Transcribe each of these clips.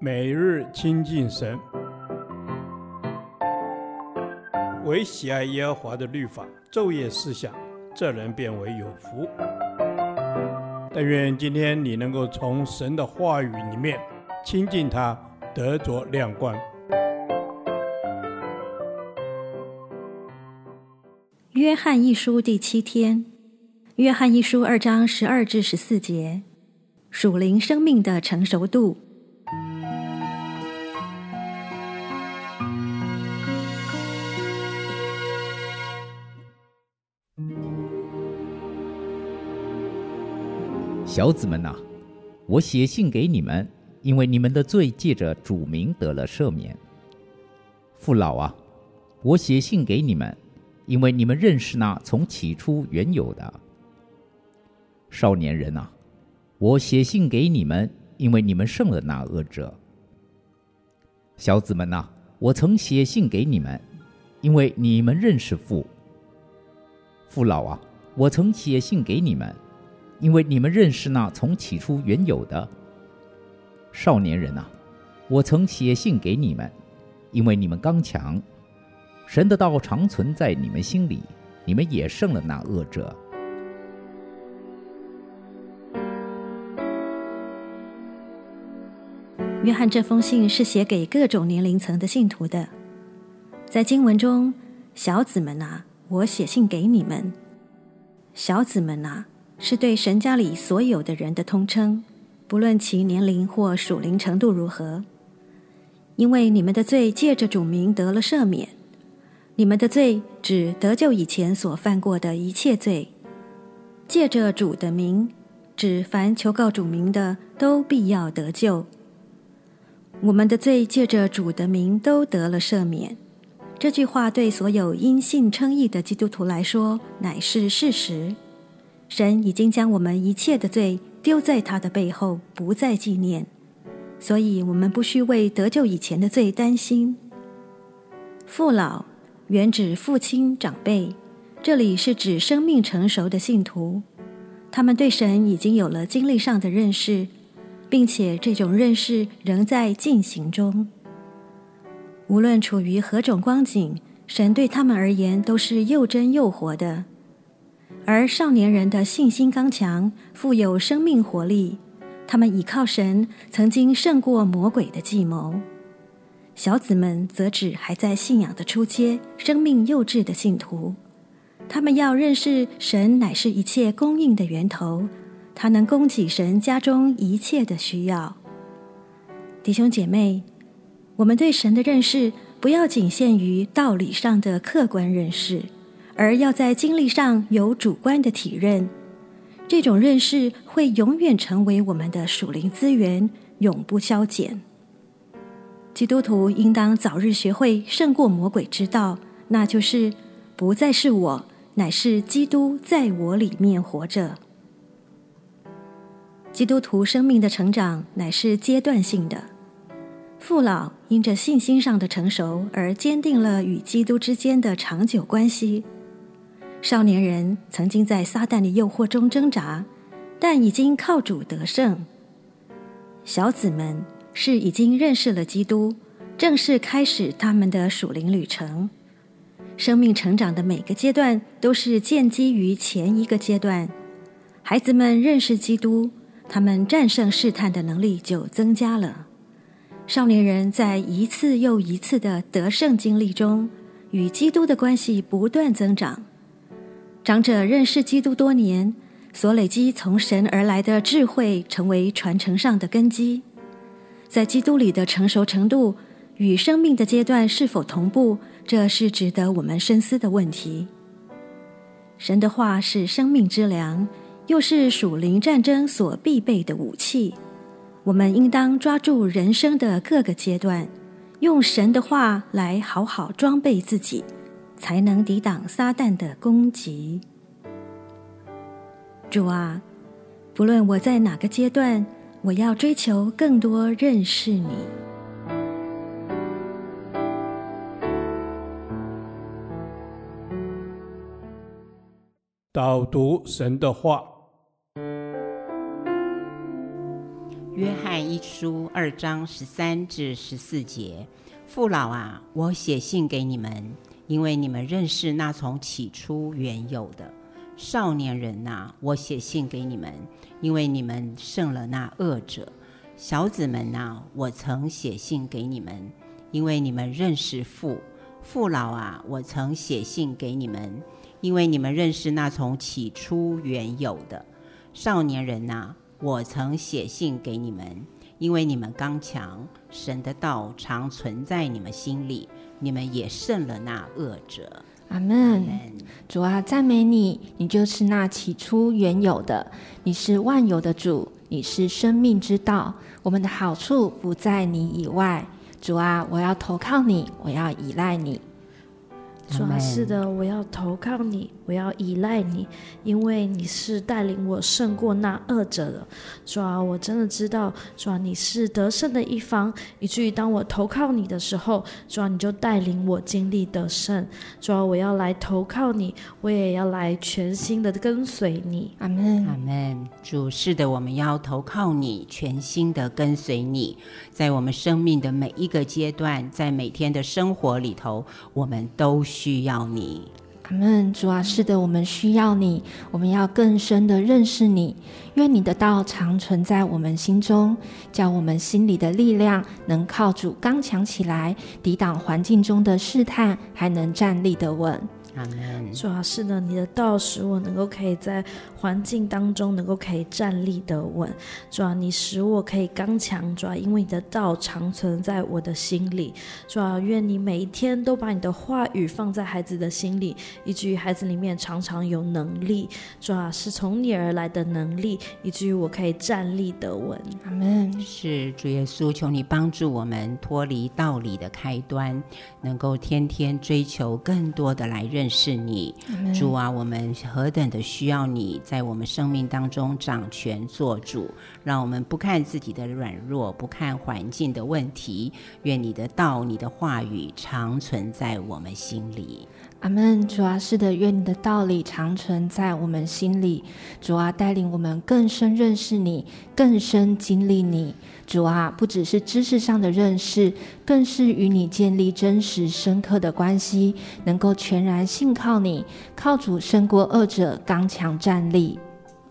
每日亲近神，唯喜爱耶和华的律法，昼夜思想，这人便为有福。但愿今天你能够从神的话语里面亲近他，得着亮光。约翰一书第七天，约翰一书二章十二至十四节，属灵生命的成熟度。小子们呐，我写信给你们，因为你们的罪借着主名得了赦免。父老啊，我写信给你们。因为你们认识那从起初原有的。少年人啊，我写信给你们，因为你们胜了那恶者。小子们呐，我曾写信给你们，因为你们认识父。父老啊，我曾写信给你们，因为你们认识那从起初原有的。少年人啊，我曾写信给你们，因为你们刚强。神的道常存在你们心里，你们也胜了那恶者。约翰这封信是写给各种年龄层的信徒的。在经文中，“小子们啊，我写信给你们。”“小子们啊”是对神家里所有的人的通称，不论其年龄或属灵程度如何。因为你们的罪借着主名得了赦免。你们的罪指得救以前所犯过的一切罪，借着主的名，指凡求告主名的都必要得救。我们的罪借着主的名都得了赦免。这句话对所有因信称义的基督徒来说乃是事实。神已经将我们一切的罪丢在他的背后，不再纪念，所以我们不需为得救以前的罪担心。父老。原指父亲长辈，这里是指生命成熟的信徒，他们对神已经有了经历上的认识，并且这种认识仍在进行中。无论处于何种光景，神对他们而言都是又真又活的。而少年人的信心刚强，富有生命活力，他们倚靠神，曾经胜过魔鬼的计谋。小子们则指还在信仰的初阶、生命幼稚的信徒，他们要认识神乃是一切供应的源头，他能供给神家中一切的需要。弟兄姐妹，我们对神的认识不要仅限于道理上的客观认识，而要在经历上有主观的体认。这种认识会永远成为我们的属灵资源，永不消减。基督徒应当早日学会胜过魔鬼之道，那就是不再是我，乃是基督在我里面活着。基督徒生命的成长乃是阶段性的，父老因着信心上的成熟而坚定了与基督之间的长久关系。少年人曾经在撒旦的诱惑中挣扎，但已经靠主得胜。小子们。是已经认识了基督，正式开始他们的属灵旅程。生命成长的每个阶段都是建基于前一个阶段。孩子们认识基督，他们战胜试探的能力就增加了。少年人在一次又一次的得胜经历中，与基督的关系不断增长。长者认识基督多年，所累积从神而来的智慧，成为传承上的根基。在基督里的成熟程度与生命的阶段是否同步，这是值得我们深思的问题。神的话是生命之粮，又是属灵战争所必备的武器。我们应当抓住人生的各个阶段，用神的话来好好装备自己，才能抵挡撒旦的攻击。主啊，不论我在哪个阶段。我要追求更多认识你。导读神的话，约翰一书二章十三至十四节：父老啊，我写信给你们，因为你们认识那从起初原有的；少年人呐，我写信给你们，因为你们胜了那恶者；小子们呐，我曾写信给你们，因为你们认识父；父老啊，我曾写信给你们。因为你们认识那从起初原有的。少年人呐，我曾写信给你们，因为你们刚强，神的道常存在你们心里，你们也胜了那恶者。阿门。主啊，赞美你，你就是那起初原有的，你是万有的主，你是生命之道，我们的好处不在你以外。主啊，我要投靠你，我要依赖你。主啊，是的，我要投靠你，我要依赖你，因为你是带领我胜过那恶者的。主啊，我真的知道，主啊，你是得胜的一方，以至于当我投靠你的时候，主啊，你就带领我经历得胜。主啊，我要来投靠你，我也要来全心的跟随你。阿门，阿门。主，是的，我们要投靠你，全心的跟随你，在我们生命的每一个阶段，在每天的生活里头，我们都需要你，阿门。主啊，是的，我们需要你，我们要更深的认识你。愿你的道常存在我们心中，叫我们心里的力量能靠主刚强起来，抵挡环境中的试探，还能站立得稳。主啊，是呢，你的道使我能够可以在环境当中能够可以站立得稳。主啊，你使我可以刚强。主啊，因为你的道长存在我的心里。主啊，愿你每一天都把你的话语放在孩子的心里，以至于孩子里面常常有能力。主啊，是从你而来的能力，以至于我可以站立得稳。阿门。是主耶稣，求你帮助我们脱离道理的开端，能够天天追求更多的来认。认识你，主啊，我们何等的需要你在我们生命当中掌权做主，让我们不看自己的软弱，不看环境的问题，愿你的道、你的话语常存在我们心里。阿门。主啊，是的，愿你的道理长存在我们心里。主啊，带领我们更深认识你，更深经历你。主啊，不只是知识上的认识，更是与你建立真实深刻的关系，能够全然信靠你，靠主胜过恶者，刚强站立。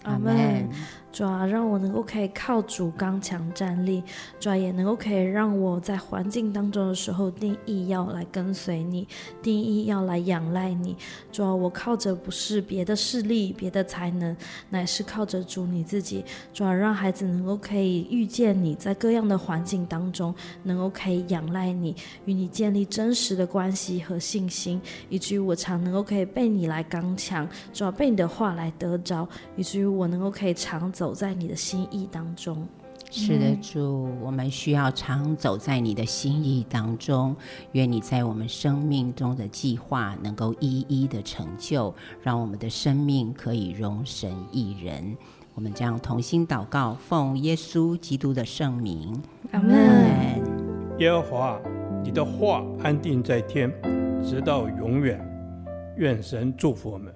阿门。主啊，让我能够可以靠主刚强站立，主啊，也能够可以让我在环境当中的时候定义要来跟随你，定义要来仰赖你。主啊，我靠着不是别的势力、别的才能，乃是靠着主你自己。主啊，让孩子能够可以遇见你在各样的环境当中，能够可以仰赖你，与你建立真实的关系和信心，以至于我常能够可以被你来刚强，主啊，被你的话来得着，以至于我能够可以常走。走在你的心意当中，是的，主，我们需要常走在你的心意当中。愿你在我们生命中的计划能够一一的成就，让我们的生命可以容神一人。我们将同心祷告，奉耶稣基督的圣名，阿门。耶和华，你的话安定在天，直到永远。愿神祝福我们。